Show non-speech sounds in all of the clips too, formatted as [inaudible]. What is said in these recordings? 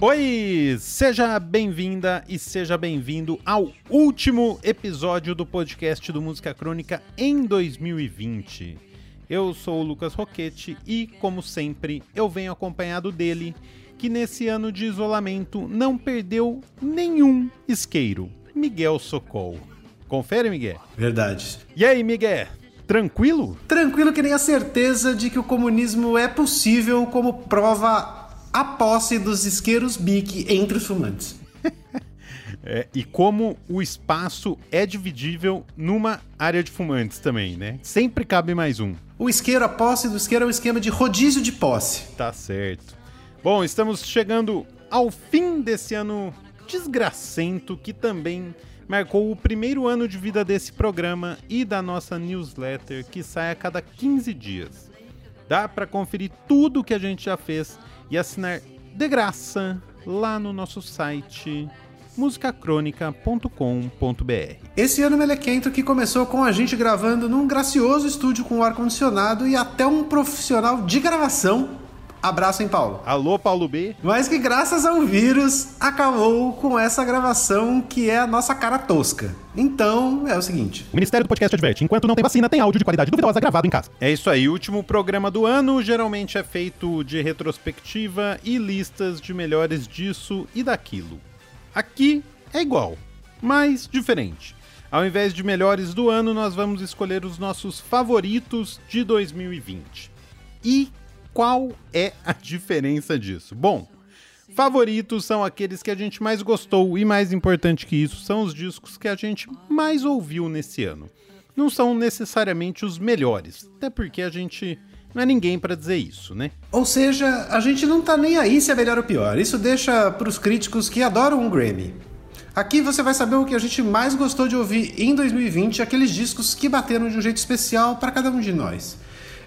Oi, seja bem-vinda e seja bem-vindo ao último episódio do podcast do Música Crônica em 2020. Eu sou o Lucas Roquete e, como sempre, eu venho acompanhado dele, que nesse ano de isolamento não perdeu nenhum isqueiro, Miguel Socol. Confere, Miguel? Verdade. E aí, Miguel? Tranquilo? Tranquilo que nem a certeza de que o comunismo é possível como prova a posse dos isqueiros Bic entre os fumantes. [laughs] é, e como o espaço é dividível numa área de fumantes também, né? Sempre cabe mais um. O isqueiro, a posse do isqueiro é um esquema de rodízio de posse. Tá certo. Bom, estamos chegando ao fim desse ano desgracento que também marcou o primeiro ano de vida desse programa e da nossa newsletter que sai a cada 15 dias. Dá para conferir tudo o que a gente já fez e assinar de graça lá no nosso site musicacronica.com.br. Esse ano Melequento que começou com a gente gravando num gracioso estúdio com ar condicionado e até um profissional de gravação Abraço, em Paulo? Alô, Paulo B. Mas que graças ao vírus acabou com essa gravação que é a nossa cara tosca. Então, é o seguinte. O Ministério do Podcast adverte: enquanto não tem vacina, tem áudio de qualidade duvidosa gravado em casa. É isso aí. O último programa do ano geralmente é feito de retrospectiva e listas de melhores disso e daquilo. Aqui é igual, mas diferente. Ao invés de melhores do ano, nós vamos escolher os nossos favoritos de 2020. E qual é a diferença disso? Bom, favoritos são aqueles que a gente mais gostou e mais importante que isso, são os discos que a gente mais ouviu nesse ano. Não são necessariamente os melhores, até porque a gente não é ninguém para dizer isso, né? Ou seja, a gente não tá nem aí se é melhor ou pior. Isso deixa para os críticos que adoram um Grammy. Aqui você vai saber o que a gente mais gostou de ouvir em 2020, aqueles discos que bateram de um jeito especial para cada um de nós.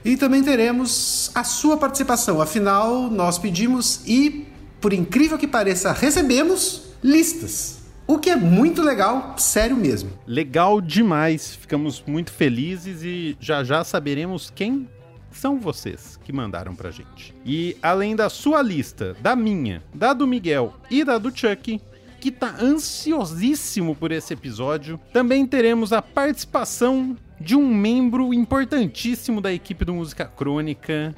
E também teremos a sua participação. Afinal, nós pedimos e, por incrível que pareça, recebemos listas. O que é muito legal, sério mesmo. Legal demais. Ficamos muito felizes e já já saberemos quem são vocês que mandaram pra gente. E além da sua lista, da minha, da do Miguel e da do Chuck, que tá ansiosíssimo por esse episódio, também teremos a participação de um membro importantíssimo da equipe do Música Crônica.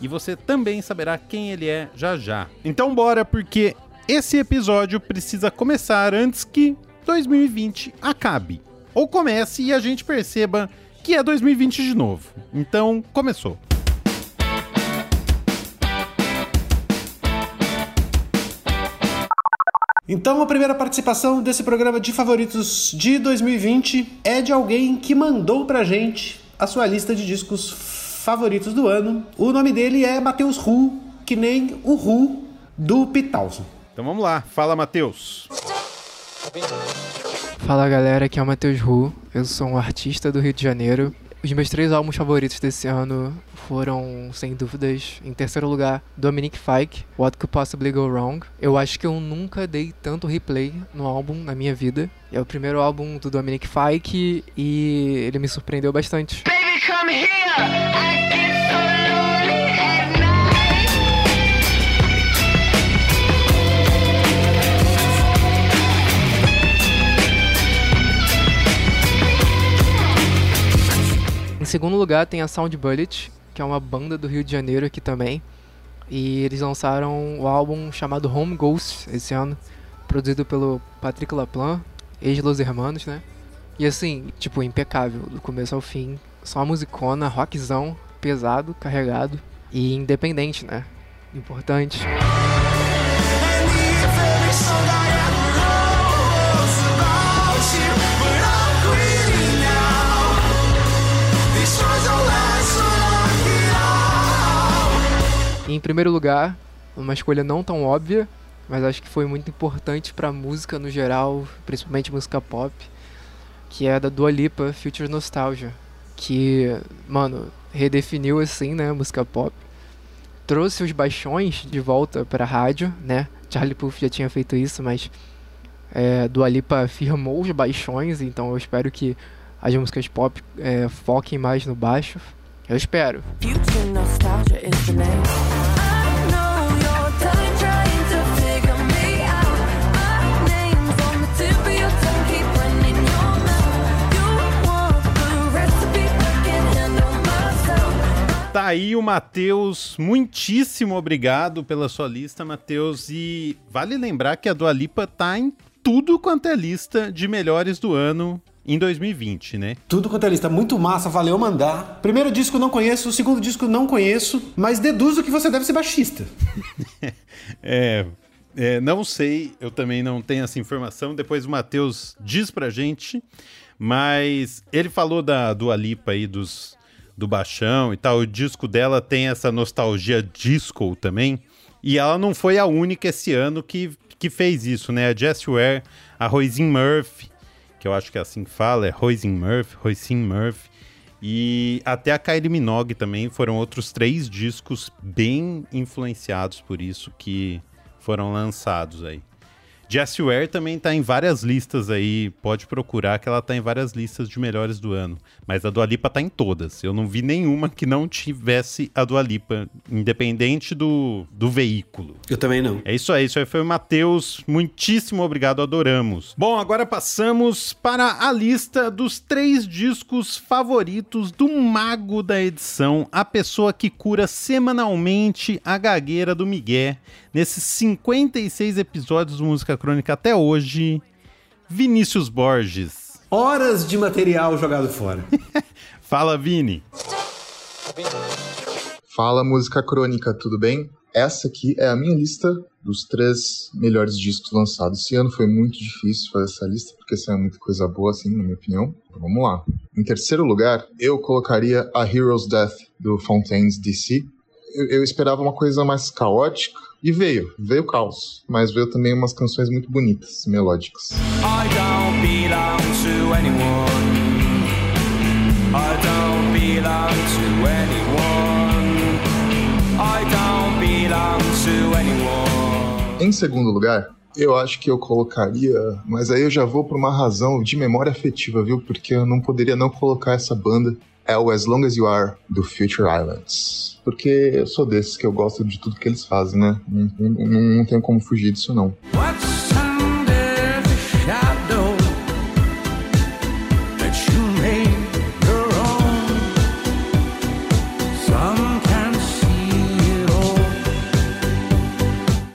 E você também saberá quem ele é já já. Então bora, porque esse episódio precisa começar antes que 2020 acabe. Ou comece e a gente perceba que é 2020 de novo. Então, começou. Então, a primeira participação desse programa de favoritos de 2020 é de alguém que mandou pra gente a sua lista de discos favoritos do ano. O nome dele é Matheus Ru, que nem o Ru do Pitalson. Então vamos lá, fala Matheus. Fala galera, aqui é o Matheus Ru, eu sou um artista do Rio de Janeiro os meus três álbuns favoritos desse ano foram, sem dúvidas, em terceiro lugar, Dominic Fike, What Could Possibly Go Wrong. Eu acho que eu nunca dei tanto replay no álbum na minha vida. É o primeiro álbum do Dominic Fike e ele me surpreendeu bastante. Baby, come here! Segundo lugar tem a Sound Bullet, que é uma banda do Rio de Janeiro aqui também. E eles lançaram o álbum chamado Home Ghost esse ano, produzido pelo Patrick Laplan, ex-Los Hermanos, né? E assim, tipo, impecável, do começo ao fim. Só musicona, rockzão, pesado, carregado e independente, né? Importante. Em primeiro lugar, uma escolha não tão óbvia, mas acho que foi muito importante para música no geral, principalmente música pop, que é da Dua Lipa, Future Nostalgia, que, mano, redefiniu assim, né, a música pop. Trouxe os baixões de volta para rádio, né? Charlie Puth já tinha feito isso, mas é, Dua Lipa firmou os baixões, então eu espero que as músicas pop é, foquem mais no baixo. Eu espero. Future nostalgia is the name. Tá aí o Matheus. Muitíssimo obrigado pela sua lista, Matheus. E vale lembrar que a Dua Lipa tá em tudo quanto é lista de melhores do ano em 2020, né? Tudo quanto é lista, muito massa, valeu mandar. Primeiro disco não conheço, o segundo disco não conheço, mas deduzo que você deve ser baixista. [laughs] é, é, não sei, eu também não tenho essa informação. Depois o Matheus diz pra gente, mas ele falou da Dua Lipa aí dos do baixão e tal. O disco dela tem essa nostalgia disco também. E ela não foi a única esse ano que, que fez isso, né? A Jessie Ware, a Roisin Murphy, que eu acho que é assim que fala, é Roisin Murphy, Roisin Murphy. E até a Kylie Minogue também foram outros três discos bem influenciados por isso que foram lançados aí. Jessie Ware também tá em várias listas aí, pode procurar que ela tá em várias listas de melhores do ano. Mas a Dua Lipa tá em todas. Eu não vi nenhuma que não tivesse a Dua Lipa, independente do, do veículo. Eu também não. É isso aí, isso aí foi o Matheus. Muitíssimo obrigado, adoramos. Bom, agora passamos para a lista dos três discos favoritos do mago da edição, a pessoa que cura semanalmente a gagueira do Miguel nesses 56 episódios do Música Crônica até hoje, Vinícius Borges. Horas de material jogado fora. [laughs] Fala, Vini. Fala, Música Crônica, tudo bem? Essa aqui é a minha lista dos três melhores discos lançados. Esse ano foi muito difícil fazer essa lista, porque saiu muita coisa boa, assim, na minha opinião. Então, vamos lá. Em terceiro lugar, eu colocaria a Hero's Death, do Fontaines DC. Eu, eu esperava uma coisa mais caótica, e veio, veio caos, mas veio também umas canções muito bonitas, melódicas. I don't belong to anyone. I don't belong to anyone. I don't belong to anyone. Em segundo lugar, eu acho que eu colocaria, mas aí eu já vou por uma razão de memória afetiva, viu? Porque eu não poderia não colocar essa banda. É o As Long As You Are, do Future Islands porque eu sou desses que eu gosto de tudo que eles fazem, né? Não, não, não tenho como fugir disso, não.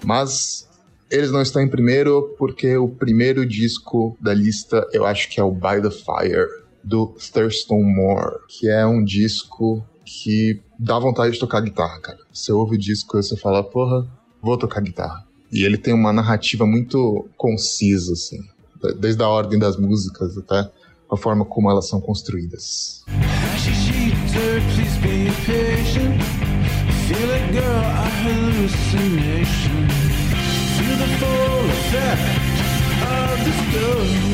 Mas eles não estão em primeiro porque o primeiro disco da lista eu acho que é o By the Fire do Thurston Moore, que é um disco que dá vontade de tocar guitarra, cara. Você ouve o disco e você fala, porra, vou tocar guitarra. E ele tem uma narrativa muito concisa, assim. Desde a ordem das músicas até a forma como elas são construídas. Feel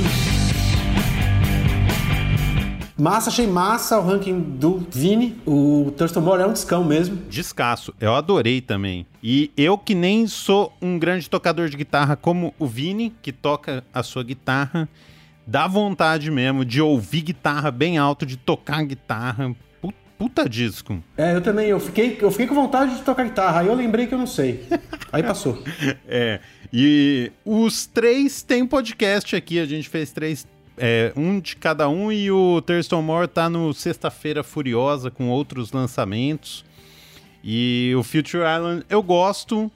Massa, achei massa o ranking do Vini. O Thurston Moore é um discão mesmo. Descasso. Eu adorei também. E eu que nem sou um grande tocador de guitarra como o Vini, que toca a sua guitarra, dá vontade mesmo de ouvir guitarra bem alto, de tocar guitarra. Puta disco. É, eu também. Eu fiquei, eu fiquei com vontade de tocar guitarra. Aí eu lembrei que eu não sei. Aí passou. [laughs] é. E os três tem podcast aqui. A gente fez três é, um de cada um e o Thurston Moore tá no Sexta-feira Furiosa com outros lançamentos. E o Future Island eu gosto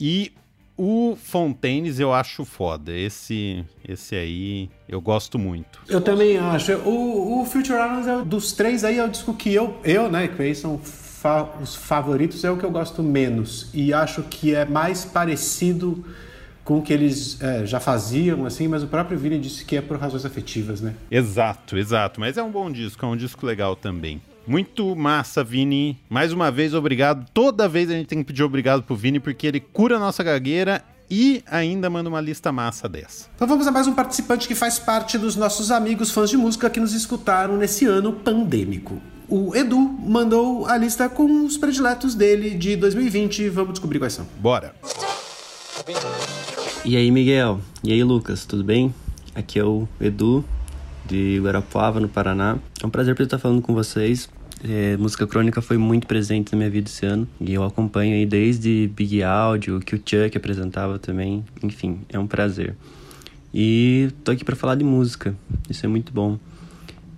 e o Fontaines eu acho foda. Esse esse aí eu gosto muito. Eu também acho. O, o Future Islands é dos três aí é o disco que eu, eu né, que aí são fa os favoritos, é o que eu gosto menos. E acho que é mais parecido com o que eles é, já faziam, assim, mas o próprio Vini disse que é por razões afetivas, né? Exato, exato. Mas é um bom disco, é um disco legal também. Muito massa, Vini. Mais uma vez, obrigado. Toda vez a gente tem que pedir obrigado pro Vini, porque ele cura a nossa gagueira e ainda manda uma lista massa dessa. Então vamos a mais um participante que faz parte dos nossos amigos fãs de música que nos escutaram nesse ano pandêmico. O Edu mandou a lista com os prediletos dele de 2020. Vamos descobrir quais são. Bora! E aí, Miguel? E aí, Lucas? Tudo bem? Aqui é o Edu, de Guarapuava, no Paraná. É um prazer poder estar falando com vocês. É, música crônica foi muito presente na minha vida esse ano e eu acompanho aí desde Big Audio, que o Chuck apresentava também. Enfim, é um prazer. E tô aqui para falar de música, isso é muito bom.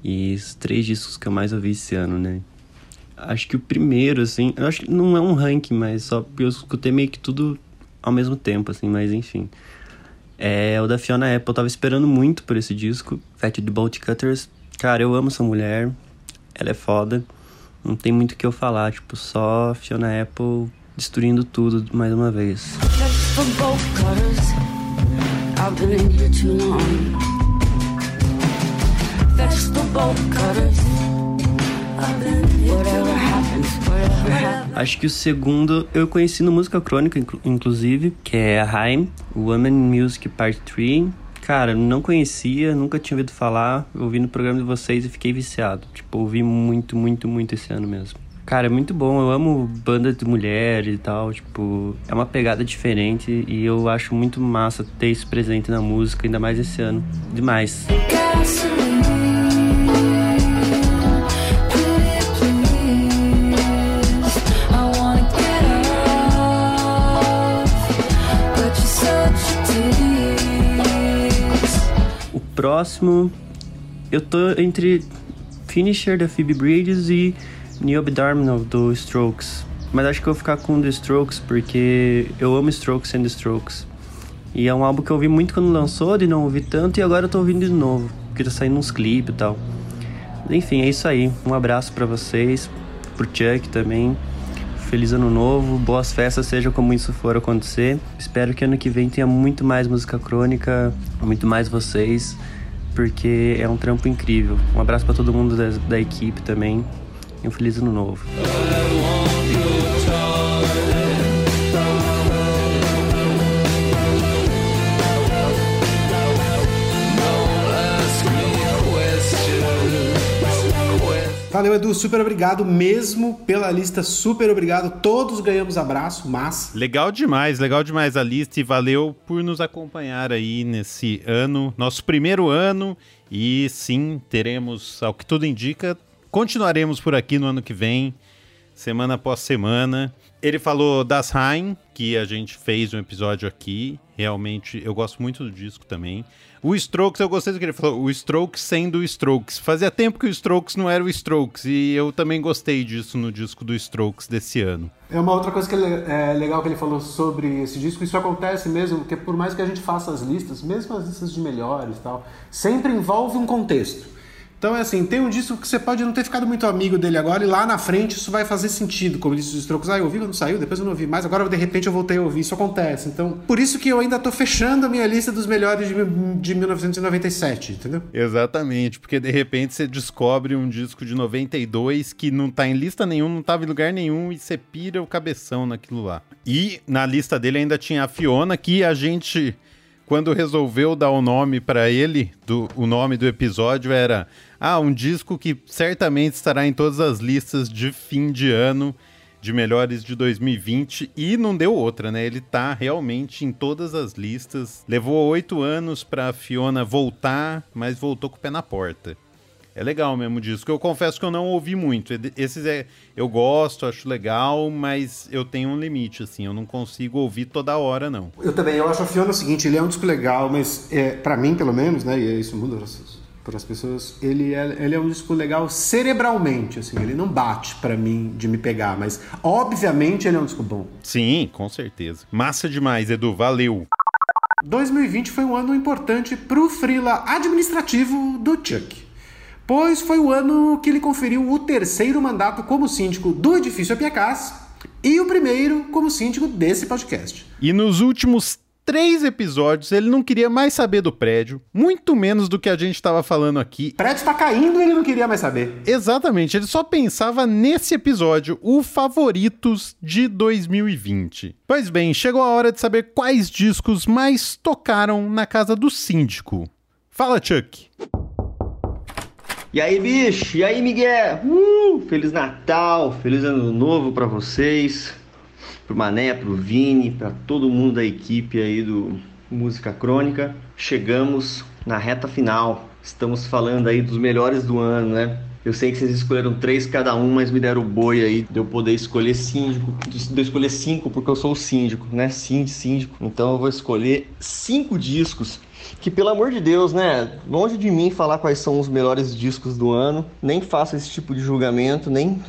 E os três discos que eu mais ouvi esse ano, né? Acho que o primeiro, assim, eu acho que não é um ranking, mas só porque eu escutei meio que tudo ao mesmo tempo, assim, mas enfim. É o da Fiona Apple, eu tava esperando muito por esse disco, Fat the Bolt Cutters. Cara, eu amo essa mulher, ela é foda. Não tem muito o que eu falar, tipo, só Fiona Apple destruindo tudo mais uma vez. I've Acho que o segundo eu conheci no Música Crônica, inclusive, que é a Haim, Woman Music Part 3. Cara, não conhecia, nunca tinha ouvido falar, ouvi no programa de vocês e fiquei viciado. Tipo, ouvi muito, muito, muito esse ano mesmo. Cara, é muito bom, eu amo banda de mulher e tal, tipo, é uma pegada diferente e eu acho muito massa ter isso presente na música, ainda mais esse ano. Demais. Próximo, eu tô entre Finisher da Phoebe Bridges e Neil Abdominal do Strokes. Mas acho que eu vou ficar com The Strokes porque eu amo Strokes and The Strokes. E é um álbum que eu ouvi muito quando lançou, de não ouvir tanto, e agora eu tô ouvindo de novo, porque tá saindo uns clipes e tal. Enfim, é isso aí. Um abraço para vocês, pro Chuck também. Feliz ano novo, boas festas, seja como isso for acontecer. Espero que ano que vem tenha muito mais música crônica, muito mais vocês, porque é um trampo incrível. Um abraço para todo mundo da, da equipe também e um feliz ano novo. Valeu, Edu. Super obrigado mesmo pela lista. Super obrigado. Todos ganhamos abraço, mas. Legal demais, legal demais a lista e valeu por nos acompanhar aí nesse ano, nosso primeiro ano. E sim, teremos, ao que tudo indica, continuaremos por aqui no ano que vem, semana após semana. Ele falou das Rain, que a gente fez um episódio aqui. Realmente, eu gosto muito do disco também. O Strokes, eu gostei do que ele falou. O Strokes sendo o Strokes. Fazia tempo que o Strokes não era o Strokes. E eu também gostei disso no disco do Strokes desse ano. É uma outra coisa que é legal que ele falou sobre esse disco. Isso acontece mesmo, porque por mais que a gente faça as listas, mesmo as listas de melhores e tal, sempre envolve um contexto. Então é assim, tem um disco que você pode não ter ficado muito amigo dele agora e lá na frente isso vai fazer sentido, como disse os Strokes, ah, eu ouvi quando saiu, depois eu não ouvi mais, agora de repente eu voltei a ouvir, isso acontece. Então, por isso que eu ainda tô fechando a minha lista dos melhores de, de 1997, entendeu? Exatamente, porque de repente você descobre um disco de 92 que não tá em lista nenhuma, não tava em lugar nenhum e você pira o cabeção naquilo lá. E na lista dele ainda tinha a Fiona, que a gente quando resolveu dar o nome para ele, do, o nome do episódio era ah, um disco que certamente estará em todas as listas de fim de ano de melhores de 2020 e não deu outra, né? Ele tá realmente em todas as listas. Levou oito anos para Fiona voltar, mas voltou com o pé na porta. É legal mesmo o disco. Eu confesso que eu não ouvi muito. Esses é, eu gosto, acho legal, mas eu tenho um limite, assim. Eu não consigo ouvir toda hora, não. Eu também. Eu acho a Fiona o seguinte: ele é um disco legal, mas é, para mim, pelo menos, né? E isso muda para as pessoas. Ele é, ele é um disco legal cerebralmente, assim. Ele não bate para mim de me pegar, mas obviamente ele é um disco bom. Sim, com certeza. Massa demais, Edu. Valeu. 2020 foi um ano importante pro freela administrativo do Chuck pois foi o ano que ele conferiu o terceiro mandato como síndico do edifício Apiacás e o primeiro como síndico desse podcast. E nos últimos três episódios ele não queria mais saber do prédio, muito menos do que a gente estava falando aqui. O prédio está caindo e ele não queria mais saber. Exatamente, ele só pensava nesse episódio, o Favoritos de 2020. Pois bem, chegou a hora de saber quais discos mais tocaram na casa do síndico. Fala, Chuck! E aí, bicho? E aí, Miguel? Uh, Feliz Natal, feliz ano novo para vocês, pro Mané, pro Vini, para todo mundo da equipe aí do Música Crônica. Chegamos na reta final. Estamos falando aí dos melhores do ano, né? Eu sei que vocês escolheram três cada um, mas me deram o boi aí de eu poder escolher síndico, de eu escolher cinco, porque eu sou o síndico, né? Síndico, síndico. Então eu vou escolher cinco discos que pelo amor de Deus, né? Longe de mim falar quais são os melhores discos do ano, nem faço esse tipo de julgamento, nem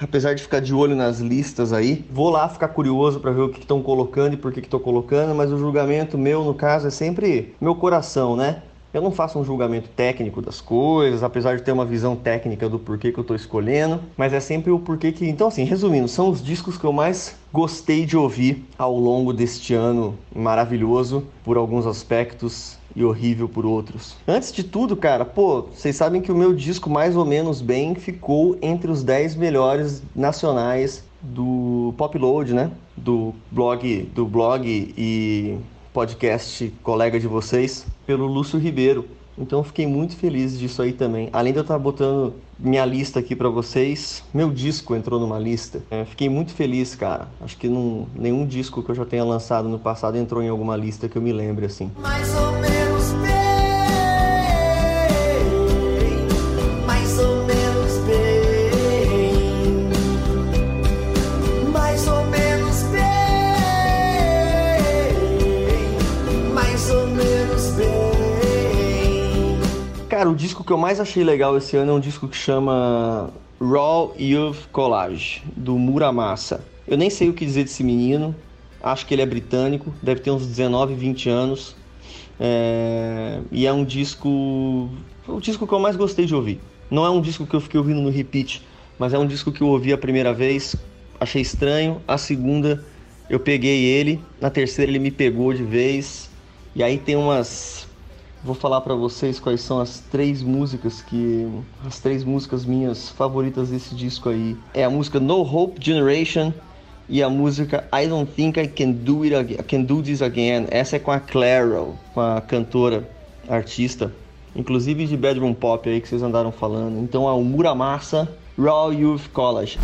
apesar de ficar de olho nas listas aí. Vou lá ficar curioso para ver o que estão colocando e por que estou colocando, mas o julgamento meu, no caso, é sempre meu coração, né? Eu não faço um julgamento técnico das coisas, apesar de ter uma visão técnica do porquê que eu estou escolhendo, mas é sempre o porquê que. Então, assim, resumindo, são os discos que eu mais gostei de ouvir ao longo deste ano maravilhoso por alguns aspectos e horrível por outros. Antes de tudo, cara, pô, vocês sabem que o meu disco mais ou menos bem ficou entre os 10 melhores nacionais do Popload, né? Do blog, do blog e podcast colega de vocês, pelo Lúcio Ribeiro. Então fiquei muito feliz disso aí também. Além de eu estar botando minha lista aqui para vocês, meu disco entrou numa lista. É, fiquei muito feliz, cara. Acho que nenhum disco que eu já tenha lançado no passado entrou em alguma lista que eu me lembre assim. Mais ou menos que eu mais achei legal esse ano é um disco que chama Raw Youth Collage, do Muramasa. Eu nem sei o que dizer desse menino, acho que ele é britânico, deve ter uns 19, 20 anos. É... E é um disco. o disco que eu mais gostei de ouvir. Não é um disco que eu fiquei ouvindo no repeat, mas é um disco que eu ouvi a primeira vez, achei estranho. A segunda eu peguei ele, na terceira ele me pegou de vez. E aí tem umas Vou falar para vocês quais são as três músicas que as três músicas minhas favoritas desse disco aí. É a música No Hope Generation e a música I Don't Think I Can Do It Again, I Can Do This Again. Essa é com a Claro, com a cantora, artista, inclusive de bedroom pop aí que vocês andaram falando. Então é o Muramasa Raw Youth College.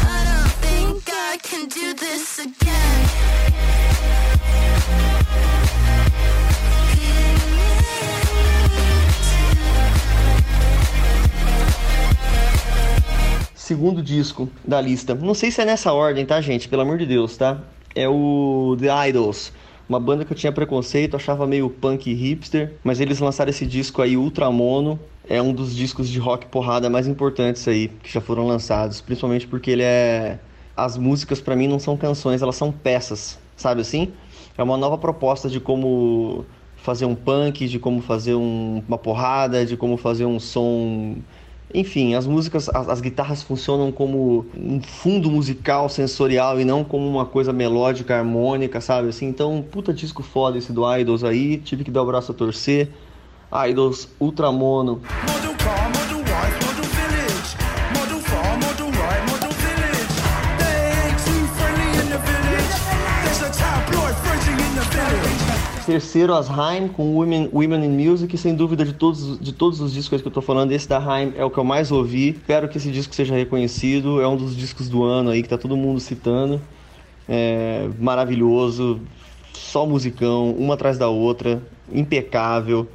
Segundo disco da lista. Não sei se é nessa ordem, tá, gente? Pelo amor de Deus, tá? É o The Idols. Uma banda que eu tinha preconceito, achava meio punk hipster, mas eles lançaram esse disco aí, Ultramono. É um dos discos de rock porrada mais importantes aí que já foram lançados, principalmente porque ele é. As músicas para mim não são canções, elas são peças, sabe assim? É uma nova proposta de como fazer um punk, de como fazer um... uma porrada, de como fazer um som enfim, as músicas, as, as, guitarras funcionam como um fundo musical sensorial e não como uma coisa melódica, harmônica, sabe? Assim, então, puta disco foda esse do Idols aí, tive que dar o braço a torcer. Idols Ultramono. Terceiro, as Haim com Women, Women in Music. Sem dúvida, de todos, de todos os discos que eu tô falando, esse da Haim é o que eu mais ouvi. Espero que esse disco seja reconhecido. É um dos discos do ano aí que tá todo mundo citando. É maravilhoso, só musicão, uma atrás da outra, impecável,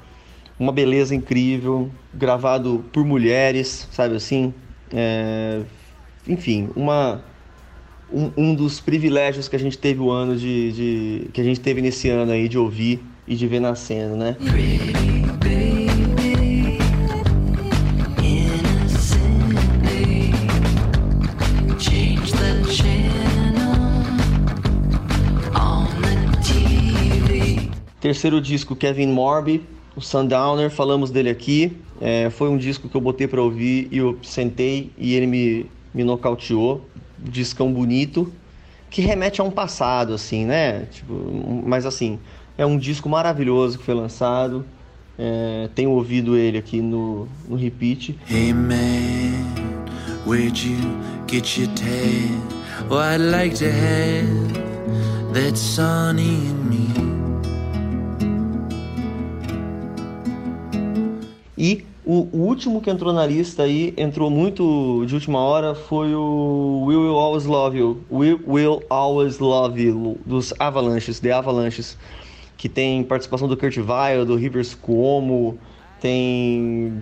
uma beleza incrível, gravado por mulheres, sabe assim? É... Enfim, uma um, um, dos privilégios que a gente teve o ano de, de, que a gente teve nesse ano aí de ouvir e de ver nascendo, né? Terceiro disco, Kevin Morby, o Sundowner, falamos dele aqui. É, foi um disco que eu botei para ouvir e eu sentei e ele me, me nocauteou discão bonito que remete a um passado, assim, né? Tipo, mas assim, é um disco maravilhoso que foi lançado. É, tenho ouvido ele aqui no, no repeat. Hey man, where'd you get your tan? Oh, I'd like to have that sunny in me. E o, o, último que entrou na lista aí, entrou muito de última hora, foi o We Will Always Love You. We Will Always Love You, dos Avalanches, The Avalanches, que tem participação do Kurt Weill, do Rivers Cuomo, tem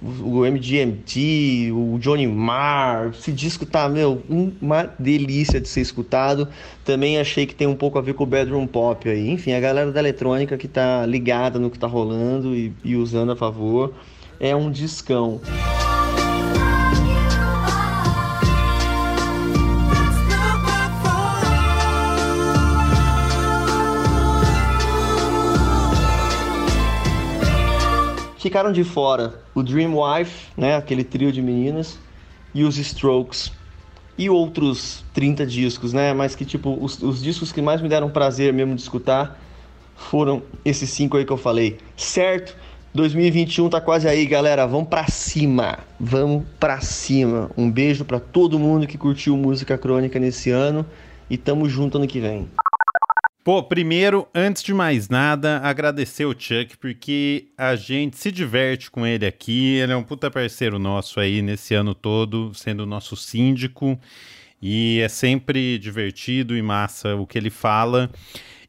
o MGMT, o Johnny Marr. Esse disco tá, meu, uma delícia de ser escutado. Também achei que tem um pouco a ver com o bedroom pop aí. Enfim, a galera da eletrônica que tá ligada no que tá rolando e, e usando a favor é um discão. Ficaram de fora o Dream Wife, né, aquele trio de meninas, e os Strokes e outros 30 discos, né? Mas que tipo os, os discos que mais me deram prazer mesmo de escutar foram esses cinco aí que eu falei, certo? 2021 tá quase aí, galera. Vamos pra cima. Vamos pra cima. Um beijo para todo mundo que curtiu música crônica nesse ano e tamo junto ano que vem. Pô, primeiro, antes de mais nada, agradecer o Chuck, porque a gente se diverte com ele aqui. Ele é um puta parceiro nosso aí nesse ano todo, sendo nosso síndico. E é sempre divertido e massa o que ele fala.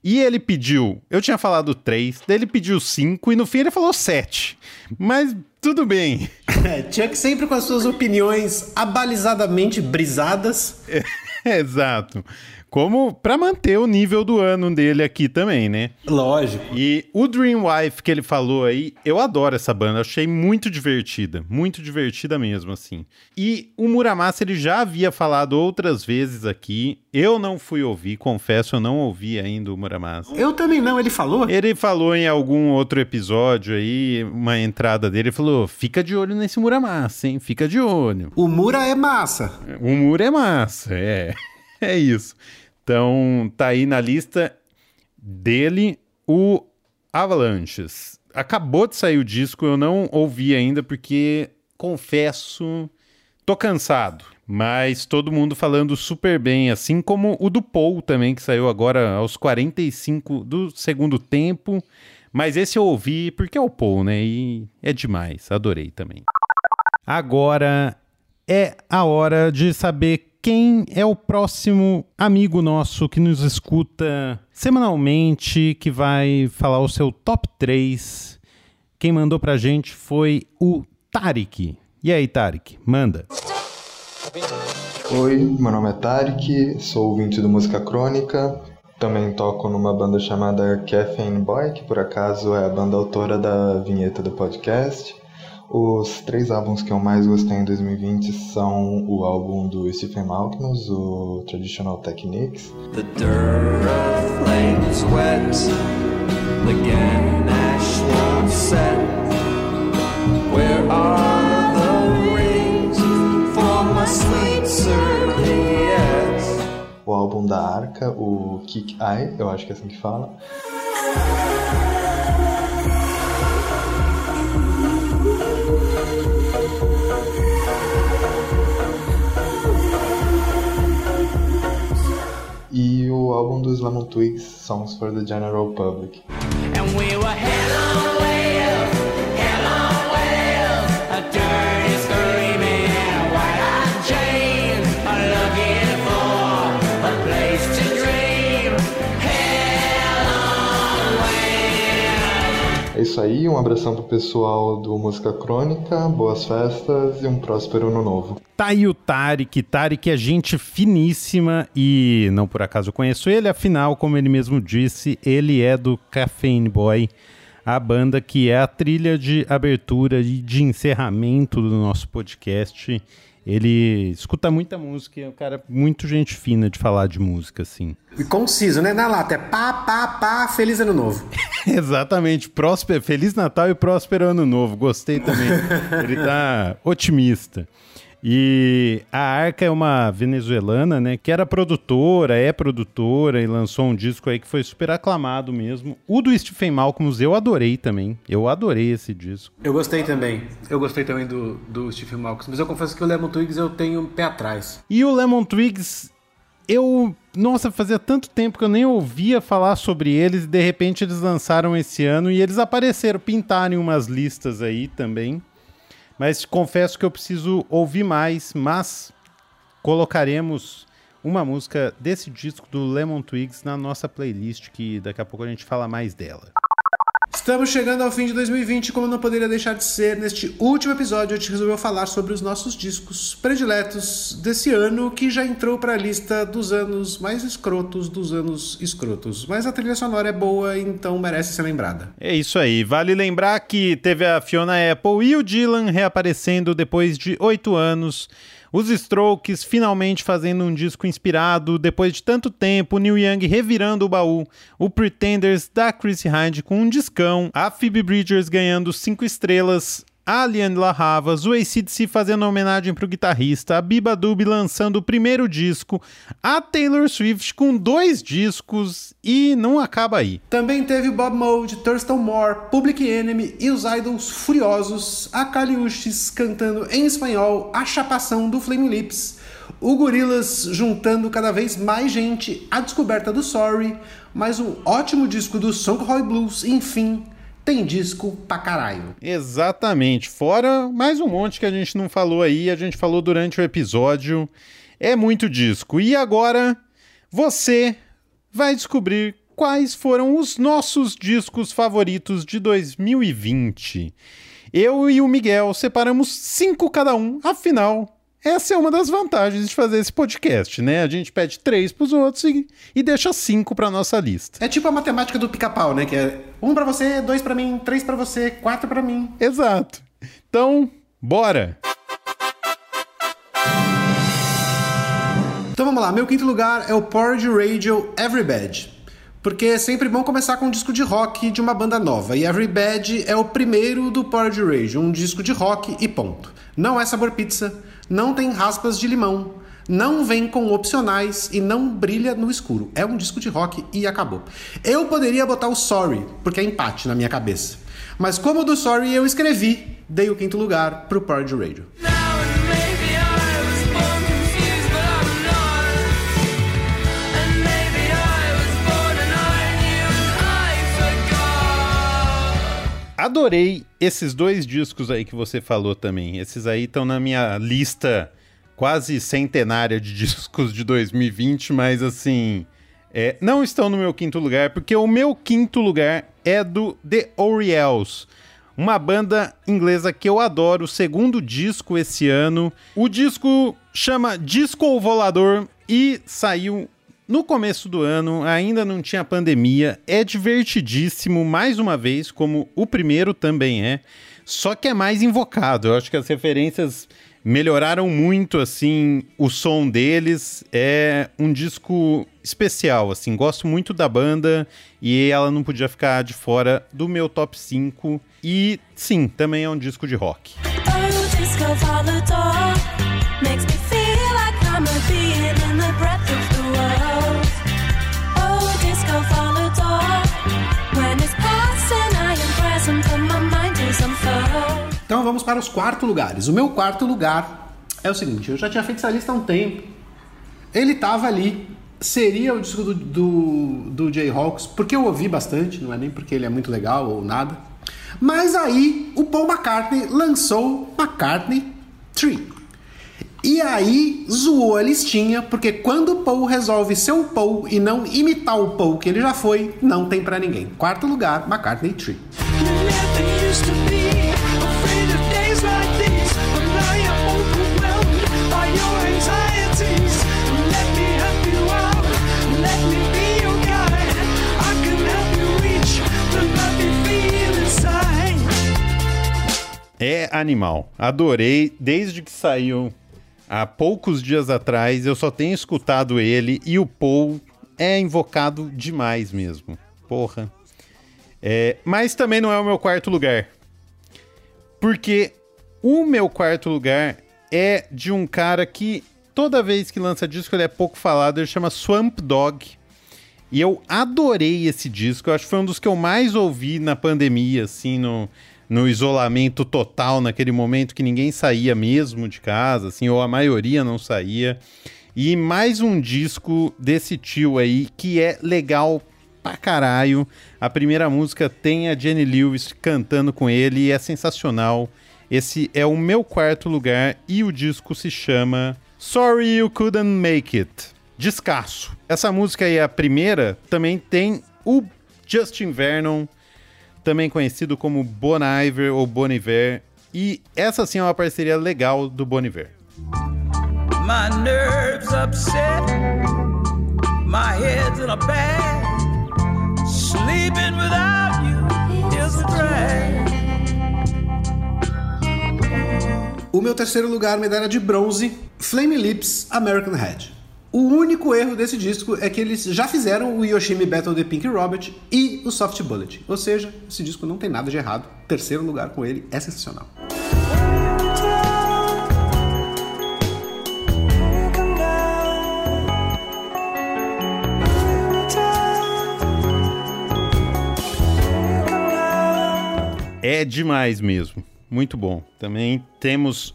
E ele pediu, eu tinha falado três, daí ele pediu cinco e no fim ele falou sete. Mas tudo bem. [laughs] É, Chuck sempre com as suas opiniões abalizadamente brisadas. É, [laughs] exato como para manter o nível do ano dele aqui também, né? Lógico. E o Dream Wife que ele falou aí, eu adoro essa banda, achei muito divertida, muito divertida mesmo, assim. E o Muramasa ele já havia falado outras vezes aqui, eu não fui ouvir, confesso, eu não ouvi ainda o Muramasa. Eu também não, ele falou? Ele falou em algum outro episódio aí, uma entrada dele, ele falou: fica de olho nesse Muramasa, hein? Fica de olho. O Mura é massa. O Mura é massa, é. [laughs] É isso. Então, tá aí na lista dele o Avalanches. Acabou de sair o disco, eu não ouvi ainda porque confesso, tô cansado. Mas todo mundo falando super bem, assim como o do Paul também, que saiu agora aos 45 do segundo tempo. Mas esse eu ouvi porque é o Paul, né? E é demais, adorei também. Agora é a hora de saber quem é o próximo amigo nosso que nos escuta semanalmente, que vai falar o seu top 3. Quem mandou pra gente foi o Tarik. E aí, Tarik, manda. Oi, meu nome é Tarik, sou ouvinte do Música Crônica. Também toco numa banda chamada Caffeine Boy, que por acaso é a banda autora da vinheta do podcast. Os três álbuns que eu mais gostei em 2020 são o álbum do Stephen Malkmus, o Traditional Techniques. The dirt flames wet, the Ganesh won't set. Where are the rings for my sweet O álbum da Arca, o Kick Eye, eu acho que é assim que fala. E o álbum dos Lemon Twigs, Songs for the General Public. Isso aí, um abração pro pessoal do Música Crônica, boas festas e um próspero ano novo. Tá aí o Tarek, Tarek é gente finíssima e não por acaso conheço ele, afinal, como ele mesmo disse, ele é do Caffeine Boy, a banda que é a trilha de abertura e de encerramento do nosso podcast ele escuta muita música, é um cara muito gente fina de falar de música, assim. E conciso, né? Na lata, é pá, pá, pá, feliz ano novo. [laughs] Exatamente, próspero, feliz Natal e próspero ano novo. Gostei também. [laughs] Ele tá otimista. E a Arca é uma venezuelana, né, que era produtora, é produtora e lançou um disco aí que foi super aclamado mesmo. O do Stephen Malcolm eu adorei também. Eu adorei esse disco. Eu gostei também. Eu gostei também do, do Stephen Malcolm, mas eu confesso que o Lemon Twigs eu tenho um pé atrás. E o Lemon Twigs eu, nossa, fazia tanto tempo que eu nem ouvia falar sobre eles e de repente eles lançaram esse ano e eles apareceram, pintaram em umas listas aí também. Mas confesso que eu preciso ouvir mais, mas colocaremos uma música desse disco do Lemon Twigs na nossa playlist, que daqui a pouco a gente fala mais dela. Estamos chegando ao fim de 2020, como não poderia deixar de ser, neste último episódio a gente resolveu falar sobre os nossos discos prediletos desse ano, que já entrou para a lista dos anos mais escrotos dos anos escrotos. Mas a trilha sonora é boa, então merece ser lembrada. É isso aí. Vale lembrar que teve a Fiona Apple e o Dylan reaparecendo depois de oito anos Os Strokes finalmente fazendo um disco inspirado, depois de tanto tempo, Neil Young revirando o baú, o Pretenders da Chris Hind com um discão, a Phoebe Bridgers ganhando cinco estrelas, a Liane La Havas, o ACDC fazendo homenagem pro guitarrista, a Biba Dub lançando o primeiro disco, a Taylor Swift com dois discos e não acaba aí. Também teve Bob Mould, Thurston Moore, Public Enemy e os Idols Furiosos, a Caliuches cantando em espanhol a chapação do Flame Lips, o Gorillaz juntando cada vez mais gente, a descoberta do Sorry, mais um ótimo disco do Roy Blues, enfim tem disco pra caralho. Exatamente. Fora mais um monte que a gente não falou aí, a gente falou durante o episódio. É muito disco. E agora você vai descobrir quais foram os nossos discos favoritos de 2020. Eu e o Miguel separamos cinco cada um, afinal, essa é uma das vantagens de fazer esse podcast, né? A gente pede três pros outros e, e deixa cinco pra nossa lista. É tipo a matemática do pica-pau, né? Que é um para você, dois para mim, três para você, quatro para mim. Exato. Então, bora! Então vamos lá, meu quinto lugar é o Porridge Radio Every Bad. Porque é sempre bom começar com um disco de rock de uma banda nova. E Every Bad é o primeiro do Porridge Radio, um disco de rock e ponto. Não é sabor pizza, não tem raspas de limão, não vem com opcionais e não brilha no escuro. É um disco de rock e acabou. Eu poderia botar o Sorry, porque é empate na minha cabeça. Mas como do Sorry eu escrevi, dei o quinto lugar pro Porridge Radio. Adorei esses dois discos aí que você falou também. Esses aí estão na minha lista quase centenária de [laughs] discos de 2020, mas assim. É, não estão no meu quinto lugar, porque o meu quinto lugar é do The Orioles, uma banda inglesa que eu adoro, o segundo disco esse ano. O disco chama Disco Volador e saiu no começo do ano, ainda não tinha pandemia, é divertidíssimo, mais uma vez, como o primeiro também é, só que é mais invocado. Eu acho que as referências melhoraram muito, assim, o som deles. É um disco especial, assim, gosto muito da banda e ela não podia ficar de fora do meu top 5. E sim, também é um disco de rock. Então vamos para os quartos lugares. O meu quarto lugar é o seguinte: eu já tinha feito essa lista há um tempo. Ele tava ali, seria o disco do, do, do Jayhawks, porque eu ouvi bastante, não é nem porque ele é muito legal ou nada. Mas aí o Paul McCartney lançou McCartney 3. E aí zoou a listinha, porque quando o Paul resolve ser o Paul e não imitar o Paul que ele já foi, não tem para ninguém. Quarto lugar, McCartney 3. É animal. Adorei. Desde que saiu há poucos dias atrás, eu só tenho escutado ele e o Paul é invocado demais mesmo. Porra. É, mas também não é o meu quarto lugar. Porque o meu quarto lugar é de um cara que toda vez que lança disco ele é pouco falado, ele chama Swamp Dog. E eu adorei esse disco, eu acho que foi um dos que eu mais ouvi na pandemia, assim, no, no isolamento total, naquele momento que ninguém saía mesmo de casa, assim, ou a maioria não saía. E mais um disco desse tio aí que é legal pra caralho. A primeira música tem a Jenny Lewis cantando com ele e é sensacional. Esse é o meu quarto lugar e o disco se chama Sorry You Couldn't Make It. Descasso. Essa música aí, a primeira, também tem o Justin Vernon também conhecido como Bon Iver ou Boniver. E essa sim é uma parceria legal do Boniver. My nerves upset, my head's in a bag, sleeping without you is a drag. O meu terceiro lugar, medalha de bronze, Flame Lips American Head. O único erro desse disco é que eles já fizeram o Yoshimi Battle the Pink Robert e o Soft Bullet. Ou seja, esse disco não tem nada de errado. Terceiro lugar com ele é sensacional. É demais mesmo. Muito bom. Também temos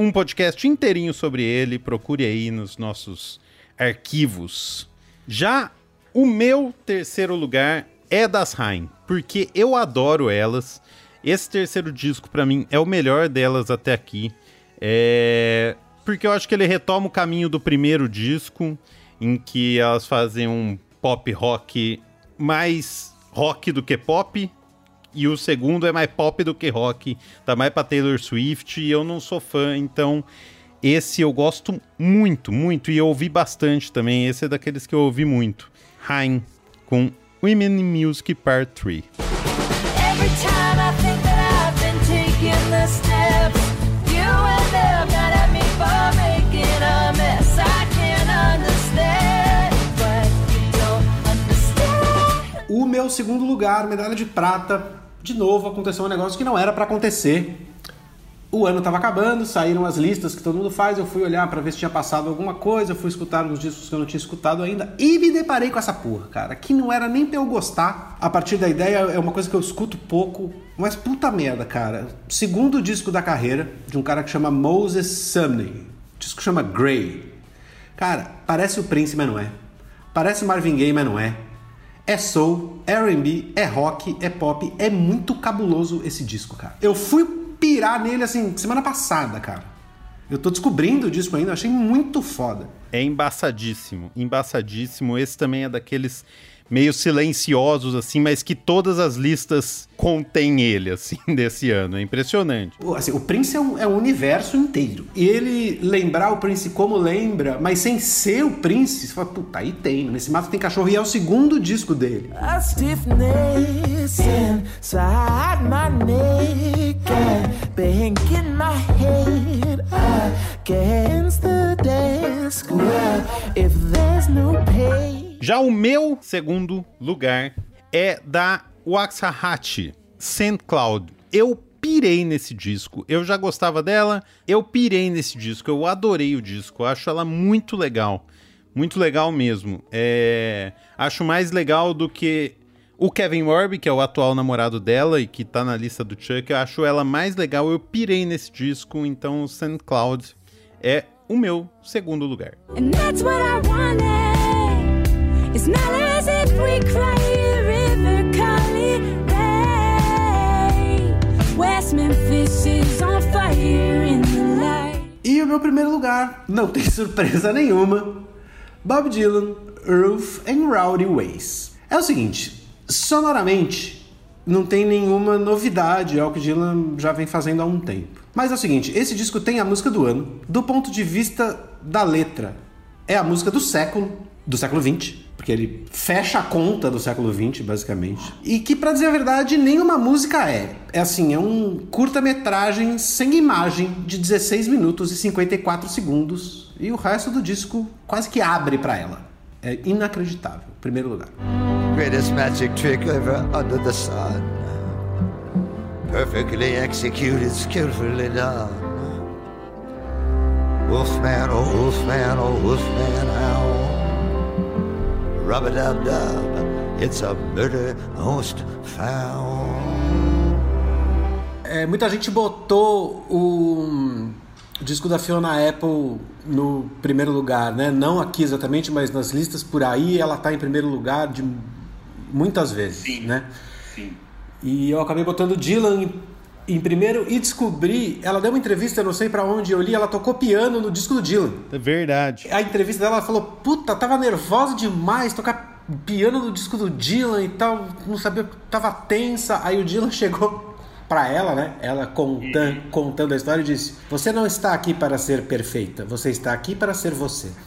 um podcast inteirinho sobre ele. Procure aí nos nossos arquivos. Já o meu terceiro lugar é das Rain, porque eu adoro elas. Esse terceiro disco, para mim, é o melhor delas até aqui. É... Porque eu acho que ele retoma o caminho do primeiro disco, em que elas fazem um pop rock mais rock do que pop, e o segundo é mais pop do que rock, tá mais pra Taylor Swift, e eu não sou fã, então esse eu gosto muito, muito, e eu ouvi bastante também, esse é daqueles que eu ouvi muito. Hein, com Women in Music Part 3. Every time I think that I've been taking the steps, you end up not at me for making a mess. I can't understand, but you don't understand. O meu segundo lugar, medalha de prata, de novo aconteceu um negócio que não era para acontecer. O ano estava acabando, saíram as listas que todo mundo faz. Eu fui olhar para ver se tinha passado alguma coisa, fui escutar uns discos que eu não tinha escutado ainda e me deparei com essa porra, cara, que não era nem pra eu gostar. A partir da ideia, é uma coisa que eu escuto pouco, mas puta merda, cara. Segundo disco da carreira de um cara que chama Moses Sumney. Disco chama Grey. Cara, parece o Prince, mas não é. Parece Marvin Gaye, mas não é. É soul, é R&B, é rock, é pop, é muito cabuloso esse disco, cara. Eu fui pirar nele assim semana passada, cara. Eu tô descobrindo o disco ainda, achei muito foda. É embaçadíssimo, embaçadíssimo. Esse também é daqueles meio silenciosos, assim, mas que todas as listas contêm ele, assim, [laughs] desse ano. É impressionante. Assim, o Prince é um, é um, universo inteiro. E ele lembrar o Prince como lembra, mas sem ser o Prince, você fala, puta, aí tem. Nesse mato tem cachorro e é o segundo disco dele. A stiffness inside my neck my head against the desk. if there's no pain já o meu segundo lugar é da Waxahachie, St. Cloud. Eu pirei nesse disco. Eu já gostava dela, eu pirei nesse disco. Eu adorei o disco. Eu acho ela muito legal. Muito legal mesmo. É... Acho mais legal do que o Kevin Morby, que é o atual namorado dela e que tá na lista do Chuck. Eu acho ela mais legal. Eu pirei nesse disco. Então, St. Cloud é o meu segundo lugar. And that's what I wanted. It's not as if we cry river West Memphis is on fire in the light. E o meu primeiro lugar, não tem [laughs] surpresa nenhuma, Bob Dylan, Roof and Rowdy Ways. É o seguinte, sonoramente não tem nenhuma novidade, é o que Dylan já vem fazendo há um tempo. Mas é o seguinte, esse disco tem a música do ano, do ponto de vista da letra. É a música do século, do século 20, porque ele fecha a conta do século XX, basicamente. E que, para dizer a verdade, nenhuma música é. É assim, é um curta-metragem sem imagem de 16 minutos e 54 segundos. E o resto do disco quase que abre para ela. É inacreditável. Primeiro lugar. Greatest magic trick ever under the sun. Perfectly executed, skillfully done. Wolfman, oh wolfman, oh wolfman, how rub-a-dub-dub, it's a murder most found. É, muita gente botou o disco da Fiona Apple no primeiro lugar, né? Não aqui exatamente, mas nas listas por aí ela está em primeiro lugar de muitas vezes, sim, né? Sim. E eu acabei botando Dylan em primeiro e descobri, ela deu uma entrevista, não sei para onde eu li, ela tocou piano no disco do Dylan. É verdade. A entrevista dela ela falou: "Puta, tava nervosa demais tocar piano no disco do Dylan e tal, não sabia, tava tensa". Aí o Dylan [laughs] chegou para ela, né? Ela contando, contando a história e disse: "Você não está aqui para ser perfeita, você está aqui para ser você". [laughs]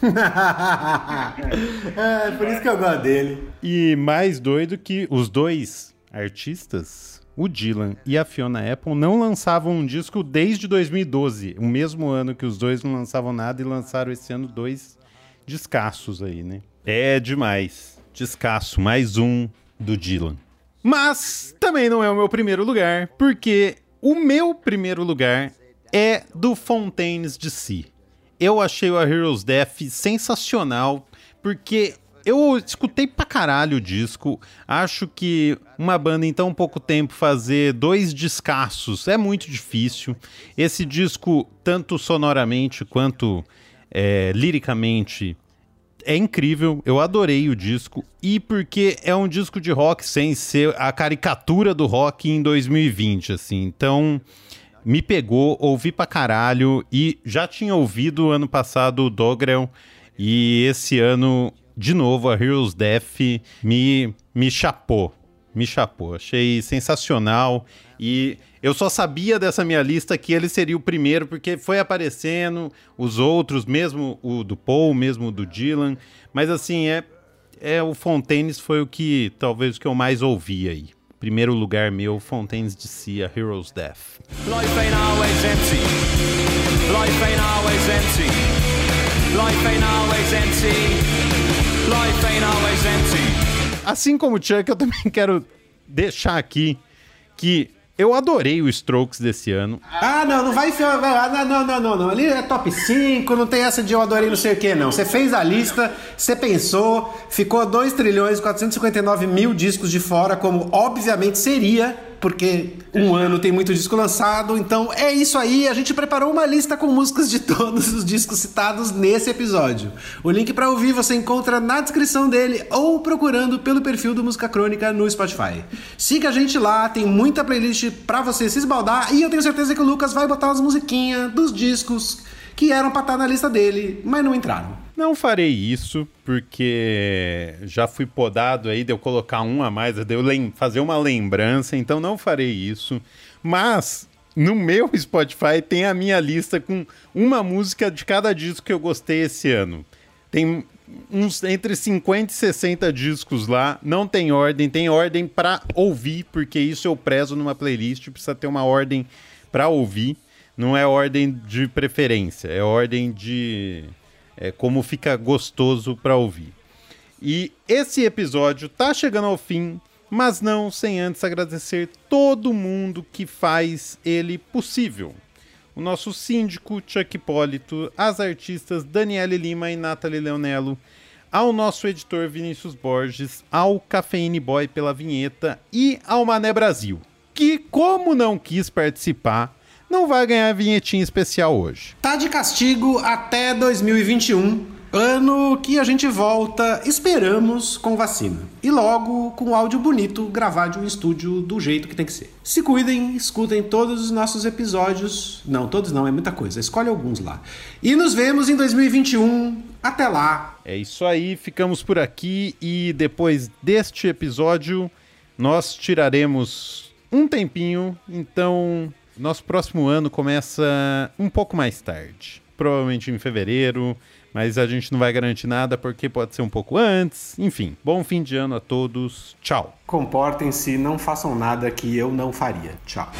é, por isso que eu gosto dele. E mais doido que os dois artistas o Dylan e a Fiona Apple não lançavam um disco desde 2012, o mesmo ano que os dois não lançavam nada e lançaram esse ano dois descassos aí, né? É demais. Descasso, mais um do Dylan. Mas também não é o meu primeiro lugar, porque o meu primeiro lugar é do Fontaines de Si. Eu achei o A Hero's Death sensacional, porque eu escutei pra caralho o disco. Acho que uma banda em tão pouco tempo fazer dois descassos é muito difícil. Esse disco, tanto sonoramente quanto é, liricamente, é incrível. Eu adorei o disco. E porque é um disco de rock sem ser a caricatura do rock em 2020, assim. Então me pegou, ouvi pra caralho e já tinha ouvido ano passado o Dogrel e esse ano de novo, a Heroes Death me, me chapou. Me chapou. Achei sensacional. E eu só sabia dessa minha lista que ele seria o primeiro, porque foi aparecendo os outros, mesmo o do Paul, mesmo o do Dylan. Mas assim, é, é o Fontaines foi o que talvez o que eu mais ouvi aí. Primeiro lugar meu, Fontaines de a Heroes Death. Life ain't always empty. Life ain't always empty. Life ain't always empty. Assim como o Chuck, eu também quero deixar aqui que eu adorei o Strokes desse ano. Ah, não, não vai enfiar. Não, não, não, não, não. Ali é top 5, não tem essa de eu adorei não sei o que, não. Você fez a lista, você pensou, ficou 2 trilhões e 459 mil discos de fora, como obviamente seria porque um ano tem muito disco lançado. Então é isso aí. A gente preparou uma lista com músicas de todos os discos citados nesse episódio. O link para ouvir você encontra na descrição dele ou procurando pelo perfil do Música Crônica no Spotify. Siga a gente lá, tem muita playlist para você se esbaldar e eu tenho certeza que o Lucas vai botar umas musiquinhas dos discos que eram pra estar na lista dele, mas não entraram. Não farei isso, porque já fui podado aí de eu colocar um a mais, de eu fazer uma lembrança, então não farei isso. Mas no meu Spotify tem a minha lista com uma música de cada disco que eu gostei esse ano. Tem uns entre 50 e 60 discos lá, não tem ordem, tem ordem para ouvir, porque isso eu prezo numa playlist, precisa ter uma ordem para ouvir. Não é ordem de preferência, é ordem de é, como fica gostoso para ouvir. E esse episódio tá chegando ao fim, mas não sem antes agradecer todo mundo que faz ele possível. O nosso síndico Chuck Hipólito, as artistas Daniele Lima e Nathalie Leonello, ao nosso editor Vinícius Borges, ao Cafeine Boy pela vinheta e ao Mané Brasil, que, como não quis participar, não vai ganhar vinhetinha especial hoje. Tá de castigo até 2021. Ano que a gente volta, esperamos, com vacina. E logo com áudio bonito gravado em um estúdio do jeito que tem que ser. Se cuidem, escutem todos os nossos episódios. Não, todos não, é muita coisa. Escolhe alguns lá. E nos vemos em 2021. Até lá. É isso aí, ficamos por aqui e depois deste episódio nós tiraremos um tempinho, então nosso próximo ano começa um pouco mais tarde. Provavelmente em fevereiro, mas a gente não vai garantir nada porque pode ser um pouco antes. Enfim, bom fim de ano a todos. Tchau. Comportem-se, não façam nada que eu não faria. Tchau.